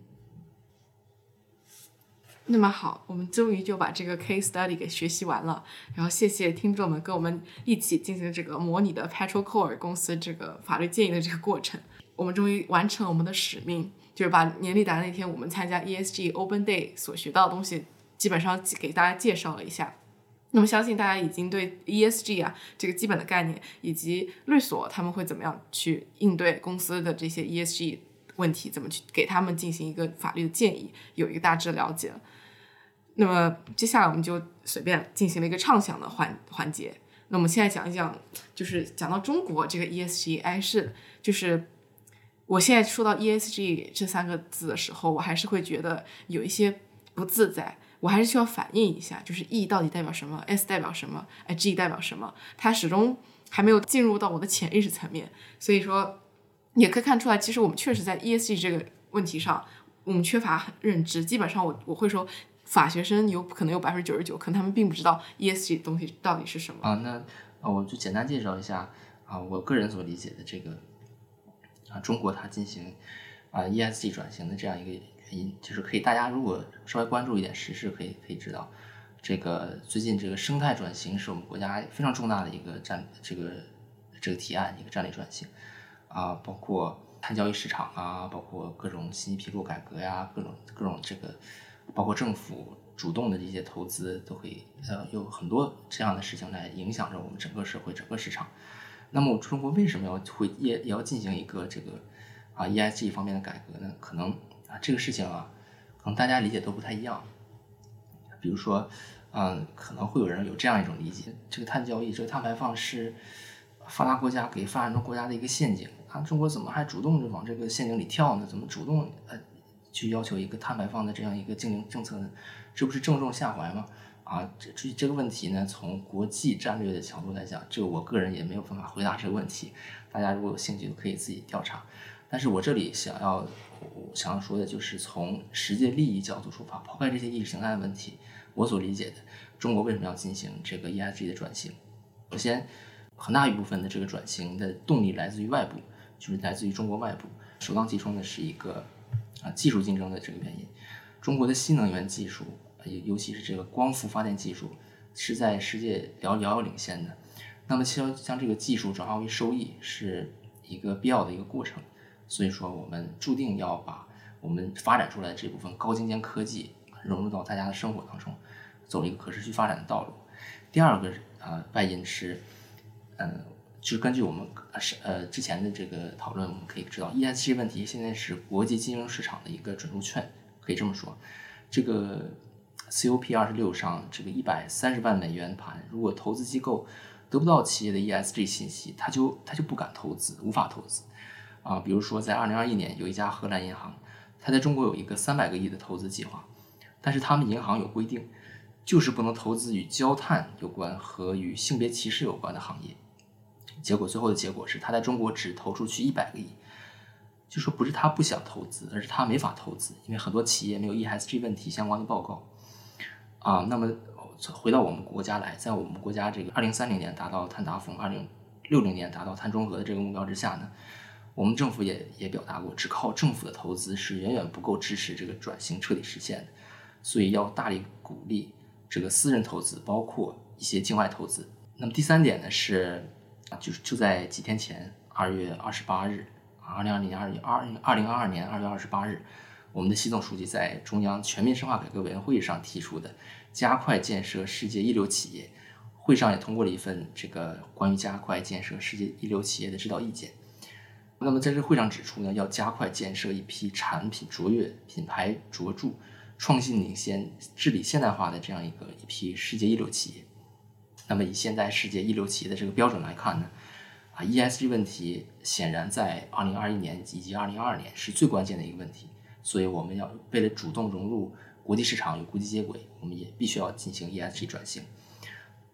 那么好，我们终于就把这个 case study 给学习完了。然后谢谢听众们跟我们一起进行这个模拟的 Petrocore 公司这个法律建议的这个过程。我们终于完成了我们的使命，就是把年历达那天我们参加 ESG Open Day 所学到的东西，基本上给大家介绍了一下。那么相信大家已经对 ESG 啊这个基本的概念，以及律所他们会怎么样去应对公司的这些 ESG 问题，怎么去给他们进行一个法律的建议，有一个大致了解。那么接下来我们就随便进行了一个畅想的环环节。那我们现在讲一讲，就是讲到中国这个 ESG，哎是，就是我现在说到 ESG 这三个字的时候，我还是会觉得有一些不自在，我还是需要反映一下，就是 E 到底代表什么，S 代表什么，G 代表什么，它始终还没有进入到我的潜意识层面。所以说，也可以看出来，其实我们确实在 ESG 这个问题上，我们缺乏认知。基本上，我我会说。法学生有可能有百分之九十九，可能他们并不知道 ESG 东西到底是什么啊。那啊，我就简单介绍一下啊，我个人所理解的这个啊，中国它进行啊 ESG 转型的这样一个，就是可以大家如果稍微关注一点时事，可以可以知道，这个最近这个生态转型是我们国家非常重大的一个战这个这个提案，一个战略转型啊，包括碳交易市场啊，包括各种信息披露改革呀，各种各种这个。包括政府主动的这些投资，都会呃有很多这样的事情来影响着我们整个社会、整个市场。那么中国为什么要会也也要进行一个这个啊 ESG 方面的改革呢？可能啊这个事情啊，可能大家理解都不太一样。比如说，嗯，可能会有人有这样一种理解：这个碳交易、这个碳排放是发达国家给发展中国家的一个陷阱啊，中国怎么还主动的往这个陷阱里跳呢？怎么主动呃？去要求一个碳排放的这样一个经营政策呢，这不是正中下怀吗？啊，这这这个问题呢，从国际战略的角度来讲，这个我个人也没有办法回答这个问题。大家如果有兴趣，可以自己调查。但是我这里想要我想要说的就是，从实际利益角度出发，抛开这些意识形态的问题，我所理解的中国为什么要进行这个 ESG 的转型？首先，很大一部分的这个转型的动力来自于外部，就是来自于中国外部，首当其冲的是一个。啊，技术竞争的这个原因，中国的新能源技术，尤尤其是这个光伏发电技术，是在世界遥遥遥领先的。那么，将将这个技术转化为收益，是一个必要的一个过程。所以说，我们注定要把我们发展出来的这部分高精尖科技融入到大家的生活当中，走一个可持续发展的道路。第二个啊，外因是，嗯。就是根据我们是呃之前的这个讨论，我们可以知道，ESG 问题现在是国际金融市场的一个准入券，可以这么说。这个 COP 二十六上这个一百三十万美元盘，如果投资机构得不到企业的 ESG 信息，他就他就不敢投资，无法投资。啊，比如说在二零二一年，有一家荷兰银行，它在中国有一个三百个亿的投资计划，但是他们银行有规定，就是不能投资与焦炭有关和与性别歧视有关的行业。结果最后的结果是，他在中国只投出去一百个亿，就说不是他不想投资，而是他没法投资，因为很多企业没有 ESG 问题相关的报告。啊，那么回到我们国家来，在我们国家这个二零三零年达到碳达峰，二零六零年达到碳中和的这个目标之下呢，我们政府也也表达过，只靠政府的投资是远远不够支持这个转型彻底实现的，所以要大力鼓励这个私人投资，包括一些境外投资。那么第三点呢是。就是就在几天前，二月二十八日，二零二零年二月二二零二二年二月二十八日，我们的习总书记在中央全面深化改革委员会上提出的加快建设世界一流企业，会上也通过了一份这个关于加快建设世界一流企业的指导意见。那么在这会上指出呢，要加快建设一批产品卓越、品牌卓著、创新领先、治理现代化的这样一个一批世界一流企业。那么以现在世界一流企业的这个标准来看呢，啊，ESG 问题显然在2021年以及2022年是最关键的一个问题，所以我们要为了主动融入国际市场与国际接轨，我们也必须要进行 ESG 转型。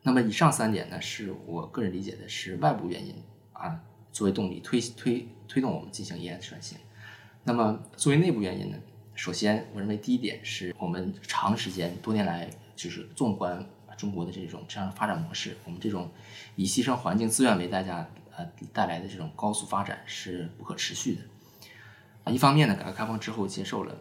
那么以上三点呢，是我个人理解的是外部原因啊，作为动力推推推动我们进行 ES 转型。那么作为内部原因呢，首先我认为第一点是我们长时间多年来就是纵观中国的这种这样的发展模式，我们这种以牺牲环境资源为代价呃带来的这种高速发展是不可持续的。啊，一方面呢，改革开放之后接受了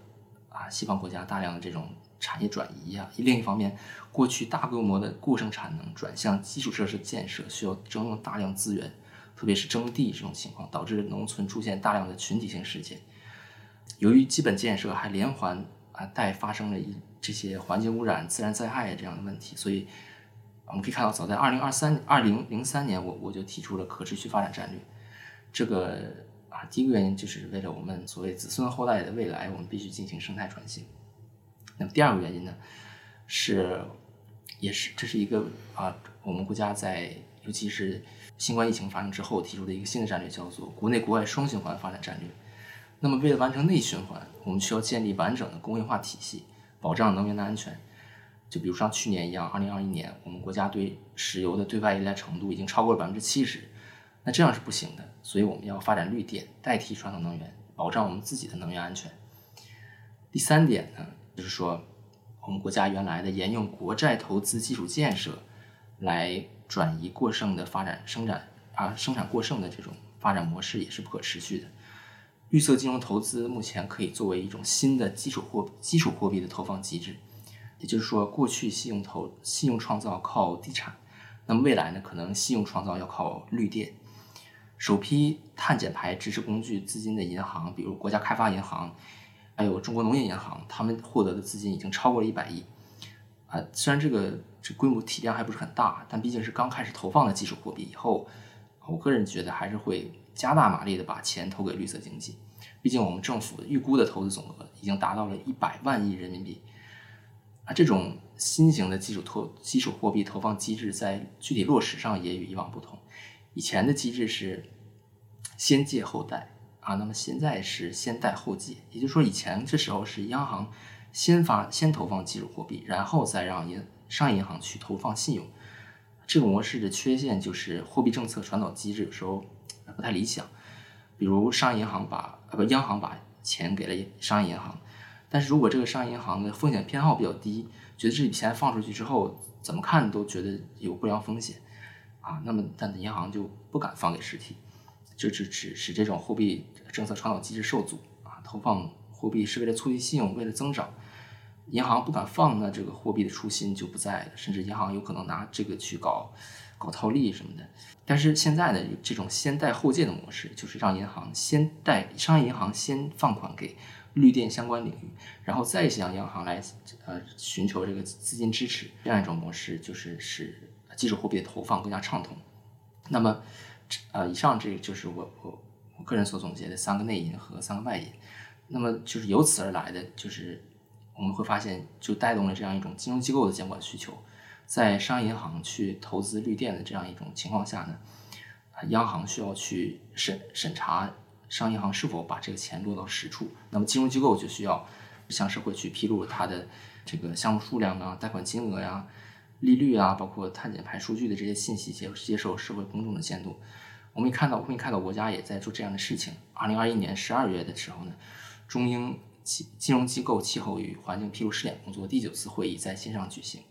啊西方国家大量的这种。产业转移呀，另一方面，过去大规模的过剩产能转向基础设施建设需要征用大量资源，特别是征地这种情况，导致农村出现大量的群体性事件。由于基本建设还连环啊带发生了一这些环境污染、自然灾害这样的问题，所以我们可以看到，早在二零二三二零零三年，我我就提出了可持续发展战略。这个啊，第一个原因就是为了我们所谓子孙后代的未来，我们必须进行生态转型。那么第二个原因呢，是，也是这是一个啊，我们国家在尤其是新冠疫情发生之后提出的一个新的战略，叫做国内国外双循环发展战略。那么为了完成内循环，我们需要建立完整的工业化体系，保障能源的安全。就比如像去年一样，二零二一年我们国家对石油的对外依赖程度已经超过了百分之七十，那这样是不行的。所以我们要发展绿电，代替传统能源，保障我们自己的能源安全。第三点呢？就是说，我们国家原来的沿用国债投资基础建设来转移过剩的发展生产啊生产过剩的这种发展模式也是不可持续的。绿色金融投资目前可以作为一种新的基础货基础货币的投放机制，也就是说，过去信用投信用创造靠地产，那么未来呢，可能信用创造要靠绿电。首批碳减排支持工具资金的银行，比如国家开发银行。还有中国农业银行，他们获得的资金已经超过了一百亿，啊，虽然这个这规模体量还不是很大，但毕竟是刚开始投放的基础货币，以后我个人觉得还是会加大马力的把钱投给绿色经济。毕竟我们政府预估的投资总额已经达到了一百万亿人民币，啊，这种新型的基础投基础货币投放机制在具体落实上也与以往不同，以前的机制是先借后贷。啊，那么现在是先贷后借，也就是说，以前这时候是央行先发先投放基础货币，然后再让银商业银行去投放信用。这个模式的缺陷就是货币政策传导机制有时候不太理想。比如商业银行把呃不央行把钱给了商业银行，但是如果这个商业银行的风险偏好比较低，觉得这笔钱放出去之后怎么看都觉得有不良风险啊，那么但银行就不敢放给实体。就只只使这种货币政策传导机制受阻啊！投放货币是为了促进信用，为了增长，银行不敢放，那这个货币的初心就不在了，甚至银行有可能拿这个去搞搞套利什么的。但是现在的这种先贷后借的模式，就是让银行先贷，商业银行先放款给绿电相关领域，然后再向央行来呃寻求这个资金支持，这样一种模式就是使基础货币的投放更加畅通。那么。呃，以上这个就是我我我个人所总结的三个内因和三个外因，那么就是由此而来的，就是我们会发现，就带动了这样一种金融机构的监管需求，在商业银行去投资绿电的这样一种情况下呢，央行需要去审审查商业银行是否把这个钱落到实处，那么金融机构就需要向社会去披露它的这个项目数量啊、贷款金额呀。利率啊，包括碳减排数据的这些信息接接受社会公众的监督。我们也看到，我们也看到国家也在做这样的事情。二零二一年十二月的时候呢，中英金金融机构气候与环境披露试点工作第九次会议在线上举行。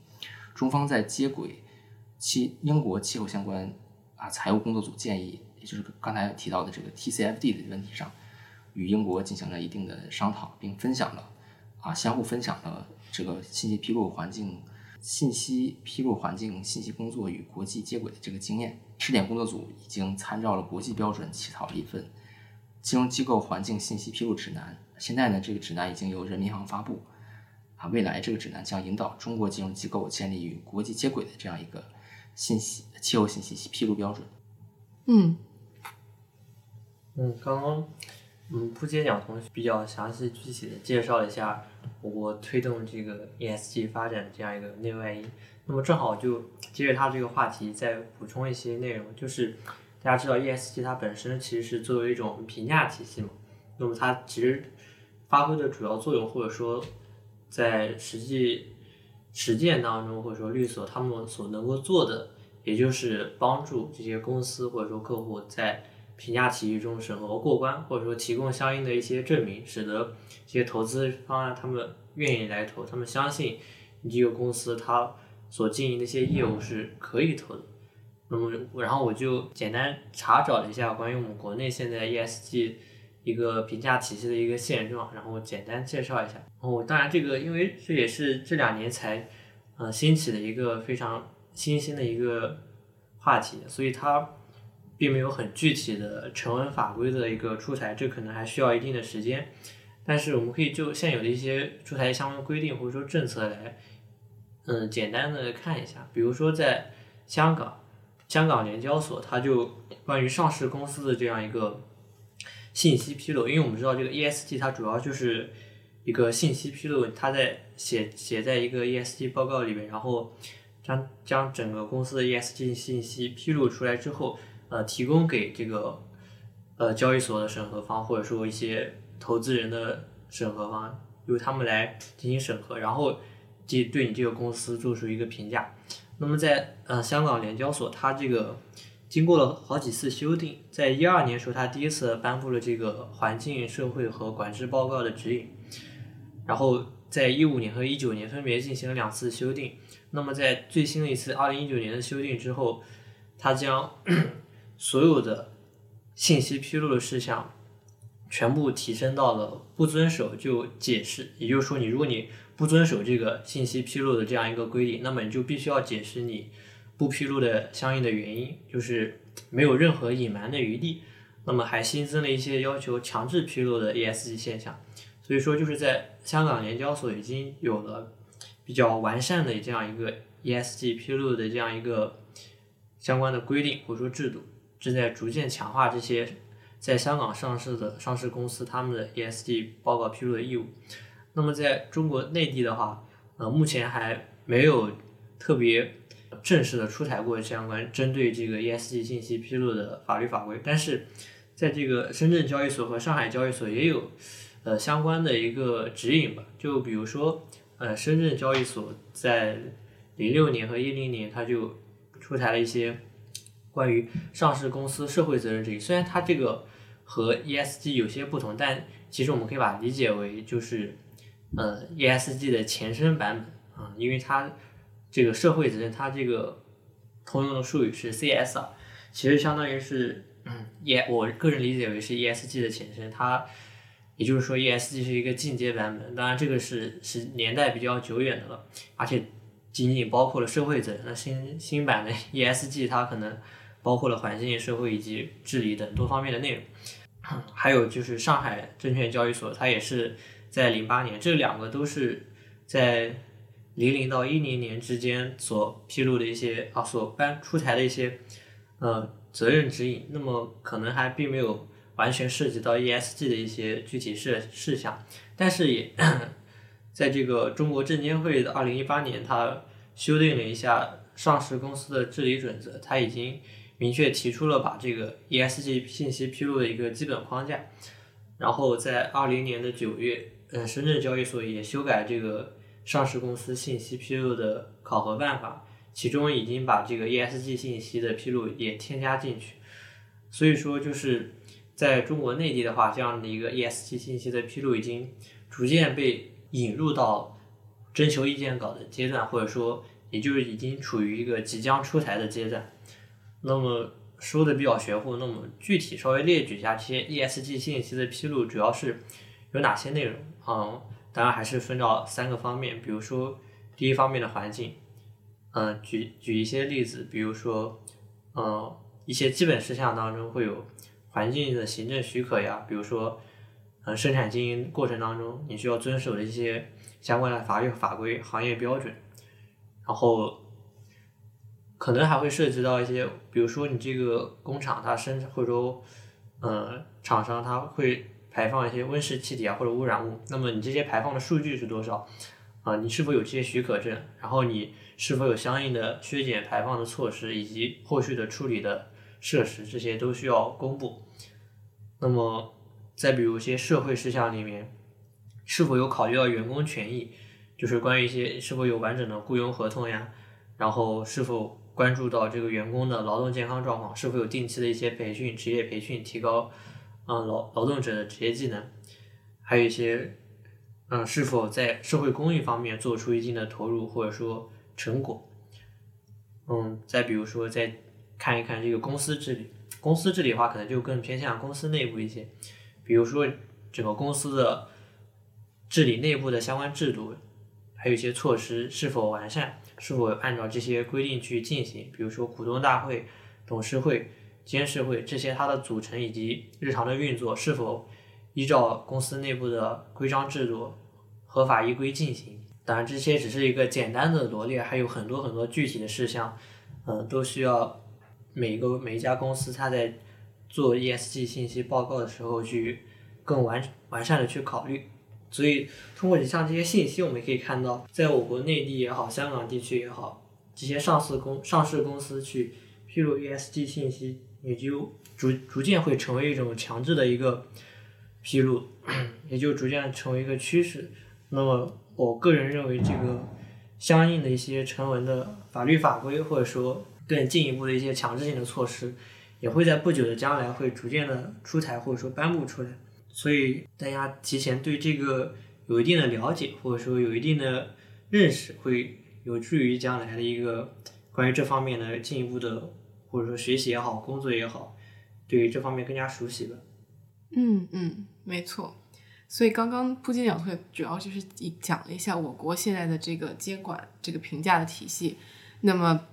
中方在接轨其英国气候相关啊财务工作组建议，也就是刚才提到的这个 TCFD 的问题上，与英国进行了一定的商讨，并分享了啊相互分享了这个信息披露环境。信息披露环境信息工作与国际接轨的这个经验，试点工作组已经参照了国际标准起草了一份金融机构环境信息披露指南。现在呢，这个指南已经由人民银行发布，啊，未来这个指南将引导中国金融机构建立与国际接轨的这样一个信息气候信息披露标准。嗯，嗯，刚刚。嗯，扑街鸟同学比较详细具体的介绍了一下我国推动这个 ESG 发展的这样一个内外因。那么正好就接着他这个话题再补充一些内容，就是大家知道 ESG 它本身其实是作为一种评价体系嘛，那么它其实发挥的主要作用或者说在实际实践当中，或者说律所他们所能够做的，也就是帮助这些公司或者说客户在评价体系中审核过关，或者说提供相应的一些证明，使得这些投资方啊他们愿意来投，他们相信你这个公司它所经营的一些业务是可以投的。那么，然后我就简单查找了一下关于我们国内现在 ESG 一个评价体系的一个现状，然后简单介绍一下。然后，当然这个因为这也是这两年才呃兴起的一个非常新兴的一个话题，所以它并没有很具体的成文法规的一个出台，这可能还需要一定的时间。但是我们可以就现有的一些出台相关规定或者说政策来，嗯，简单的看一下，比如说在香港。香港联交所，它就关于上市公司的这样一个信息披露，因为我们知道这个 ESG 它主要就是一个信息披露，它在写写在一个 ESG 报告里面，然后将将整个公司的 ESG 信息披露出来之后，呃，提供给这个呃交易所的审核方或者说一些投资人的审核方，由他们来进行审核，然后即对你这个公司做出一个评价。那么在呃香港联交所，它这个经过了好几次修订，在一二年时候，他第一次颁布了这个环境、社会和管制报告的指引，然后在一五年和一九年分别进行了两次修订。那么在最新的一次二零一九年的修订之后，他将 *clears throat* 所有的信息披露的事项全部提升到了不遵守就解释，也就是说，你如果你不遵守这个信息披露的这样一个规定，那么你就必须要解释你不披露的相应的原因，就是没有任何隐瞒的余地。那么还新增了一些要求强制披露的 ESG 现象，所以说就是在香港联交所已经有了比较完善的这样一个 ESG 披露的这样一个相关的规定或者说制度，正在逐渐强化这些在香港上市的上市公司他们的 ESG 报告披露的义务。那么在中国内地的话，呃，目前还没有特别正式的出台过相关针对这个 ESG 信息披露的法律法规。但是，在这个深圳交易所和上海交易所也有呃相关的一个指引吧。就比如说，呃，深圳交易所在零六年和一零年，它就出台了一些关于上市公司社会责任指引。虽然它这个和 ESG 有些不同，但其实我们可以把它理解为就是。呃，ESG 的前身版本啊，因为它这个社会责任，它这个通用的术语是 CSR，其实相当于是，嗯，E，我个人理解为是 ESG 的前身。它也就是说，ESG 是一个进阶版本，当然这个是是年代比较久远的了，而且仅仅包括了社会责任。那新新版的 ESG 它可能包括了环境、社会以及治理等多方面的内容。还有就是上海证券交易所，它也是。在零八年，这两个都是在零零到一零年之间所披露的一些啊，所颁出台的一些呃责任指引。那么可能还并没有完全涉及到 ESG 的一些具体事事项，但是也在这个中国证监会的二零一八年，它修订了一下上市公司的治理准则，它已经明确提出了把这个 ESG 信息披露的一个基本框架。然后在二零年的九月。呃，深圳交易所也修改这个上市公司信息披露的考核办法，其中已经把这个 ESG 信息的披露也添加进去。所以说，就是在中国内地的话，这样的一个 ESG 信息的披露已经逐渐被引入到征求意见稿的阶段，或者说，也就是已经处于一个即将出台的阶段。那么说的比较玄乎，那么具体稍微列举一下这些 ESG 信息的披露主要是有哪些内容？嗯，当然还是分到三个方面，比如说第一方面的环境，嗯，举举一些例子，比如说，嗯，一些基本事项当中会有环境的行政许可呀，比如说，嗯，生产经营过程当中你需要遵守的一些相关的法律法规、行业标准，然后可能还会涉及到一些，比如说你这个工厂它生或者说，嗯，厂商它会。排放一些温室气体啊或者污染物，那么你这些排放的数据是多少？啊，你是否有这些许可证？然后你是否有相应的削减排放的措施以及后续的处理的设施？这些都需要公布。那么再比如一些社会事项里面，是否有考虑到员工权益？就是关于一些是否有完整的雇佣合同呀，然后是否关注到这个员工的劳动健康状况，是否有定期的一些培训、职业培训，提高嗯劳劳动者的职业技能，还有一些嗯是否在社会公益方面做出一定的投入或者说成果。嗯，再比如说再看一看这个公司治理，公司治理的话可能就更偏向公司内部一些，比如说整个公司的治理内部的相关制度，还有一些措施是否完善，是否按照这些规定去进行，比如说股东大会、董事会、监事会这些它的组成以及日常的运作是否依照公司内部的规章制度、合法依规进行。当然，这些只是一个简单的罗列，还有很多很多具体的事项，嗯，都需要每个每一家公司它在做 ESG 信息报告的时候去更完完善的去考虑。所以，通过以上这些信息，我们可以看到，在我国内地也好，香港地区也好，这些上市公上市公司去披露 ESG 信息，也就逐逐渐会成为一种强制的一个披露，*clears throat* 也就逐渐成为一个趋势。那么，我个人认为，这个相应的一些成文的法律法规，或者说更进一步的一些强制性的措施，也会在不久的将来会逐渐的出台或者说颁布出来。所以，大家提前对这个有一定的了解，或者说有一定的认识，会有助于将来的一个关于这方面的进一步的或者说学习也好，工作也好，对于这方面更加熟悉吧。嗯嗯，没错。所以刚刚铺金鸟同学主要就是一讲了一下我国现在的这个监管这个评价的体系。那么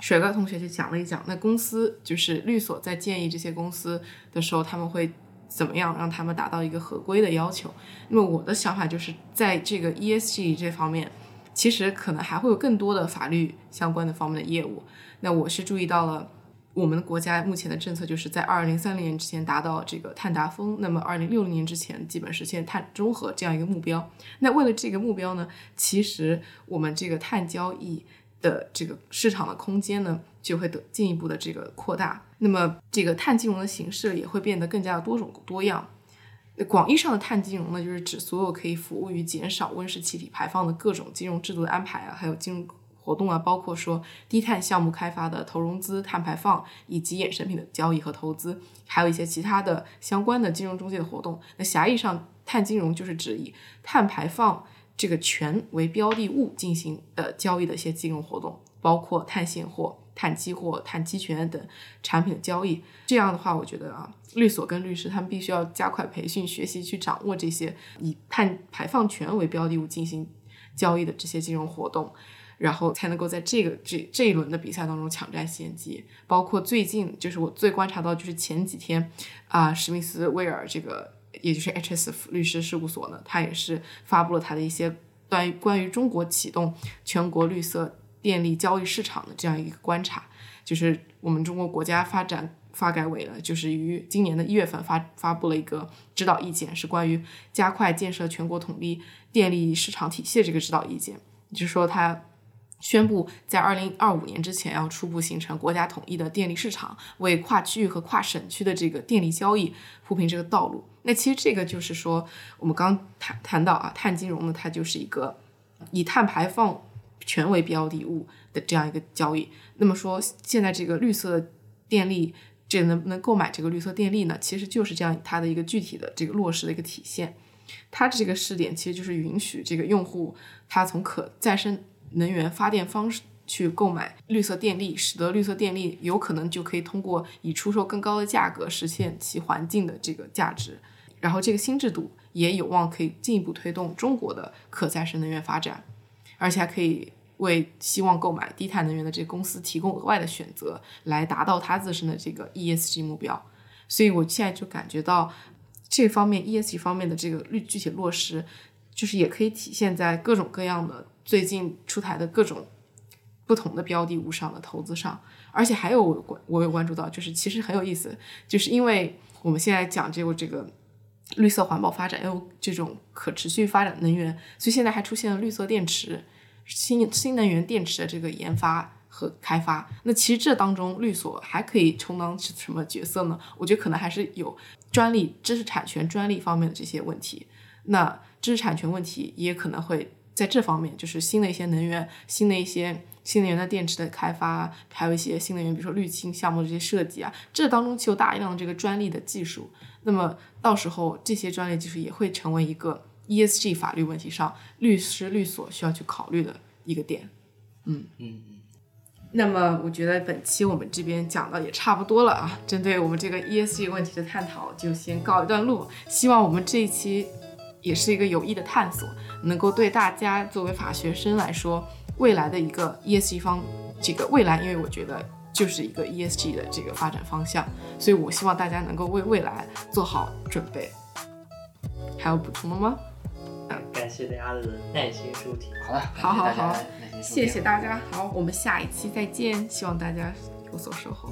水哥同学就讲了一讲，那公司就是律所在建议这些公司的时候，他们会怎么样让他们达到一个合规的要求？那么我的想法就是在这个 ESG 这方面，其实可能还会有更多的法律相关的方面的业务。那我是注意到了。我们的国家目前的政策就是在二零三零年之前达到这个碳达峰，那么二零六零年之前基本实现碳中和这样一个目标。那为了这个目标呢，其实我们这个碳交易的这个市场的空间呢就会得进一步的这个扩大。那么这个碳金融的形式也会变得更加的多种多样。广义上的碳金融呢，就是指所有可以服务于减少温室气体排放的各种金融制度的安排啊，还有金融。活动啊，包括说低碳项目开发的投融资、碳排放以及衍生品的交易和投资，还有一些其他的相关的金融中介的活动。那狭义上，碳金融就是指以碳排放这个权为标的物进行的交易的一些金融活动，包括碳现货、碳期货、碳期权等产品的交易。这样的话，我觉得啊，律所跟律师他们必须要加快培训学习，去掌握这些以碳排放权为标的物进行交易的这些金融活动。然后才能够在这个这这一轮的比赛当中抢占先机。包括最近，就是我最观察到，就是前几天啊，史密斯威尔这个，也就是 HS 律师事务所呢，他也是发布了他的一些关于关于中国启动全国绿色电力交易市场的这样一个观察。就是我们中国国家发展发改委呢，就是于今年的一月份发发布了一个指导意见，是关于加快建设全国统一电力市场体系这个指导意见，就是说它。宣布在二零二五年之前要初步形成国家统一的电力市场，为跨区域和跨省区的这个电力交易铺平这个道路。那其实这个就是说，我们刚谈谈到啊，碳金融呢，它就是一个以碳排放权为标的物的这样一个交易。那么说，现在这个绿色电力，这能不能购买这个绿色电力呢？其实就是这样它的一个具体的这个落实的一个体现。它这个试点其实就是允许这个用户他从可再生。能源发电方式去购买绿色电力，使得绿色电力有可能就可以通过以出售更高的价格实现其环境的这个价值。然后这个新制度也有望可以进一步推动中国的可再生能源发展，而且还可以为希望购买低碳能源的这个公司提供额外的选择，来达到它自身的这个 ESG 目标。所以我现在就感觉到这方面 ESG 方面的这个具具体落实，就是也可以体现在各种各样的。最近出台的各种不同的标的物上的投资上，而且还有我关我有关注到，就是其实很有意思，就是因为我们现在讲这个这个绿色环保发展，有这种可持续发展能源，所以现在还出现了绿色电池、新新能源电池的这个研发和开发。那其实这当中律所还可以充当什么角色呢？我觉得可能还是有专利、知识产权、专利方面的这些问题。那知识产权问题也可能会。在这方面，就是新的一些能源、新的一些新能源的电池的开发，还有一些新能源，比如说绿氢项目的这些设计啊，这当中就有大量的这个专利的技术。那么到时候这些专利技术也会成为一个 ESG 法律问题上律师律所需要去考虑的一个点。嗯嗯那么我觉得本期我们这边讲的也差不多了啊，针对我们这个 ESG 问题的探讨就先告一段落。希望我们这一期也是一个有益的探索，能够对大家作为法学生来说，未来的一个 ESG 方这个未来，因为我觉得就是一个 ESG 的这个发展方向，所以我希望大家能够为未来做好准备。还有补充的吗？感谢大家的耐心收听。好了，好好好谢谢大家，好，我们下一期再见，希望大家有所收获。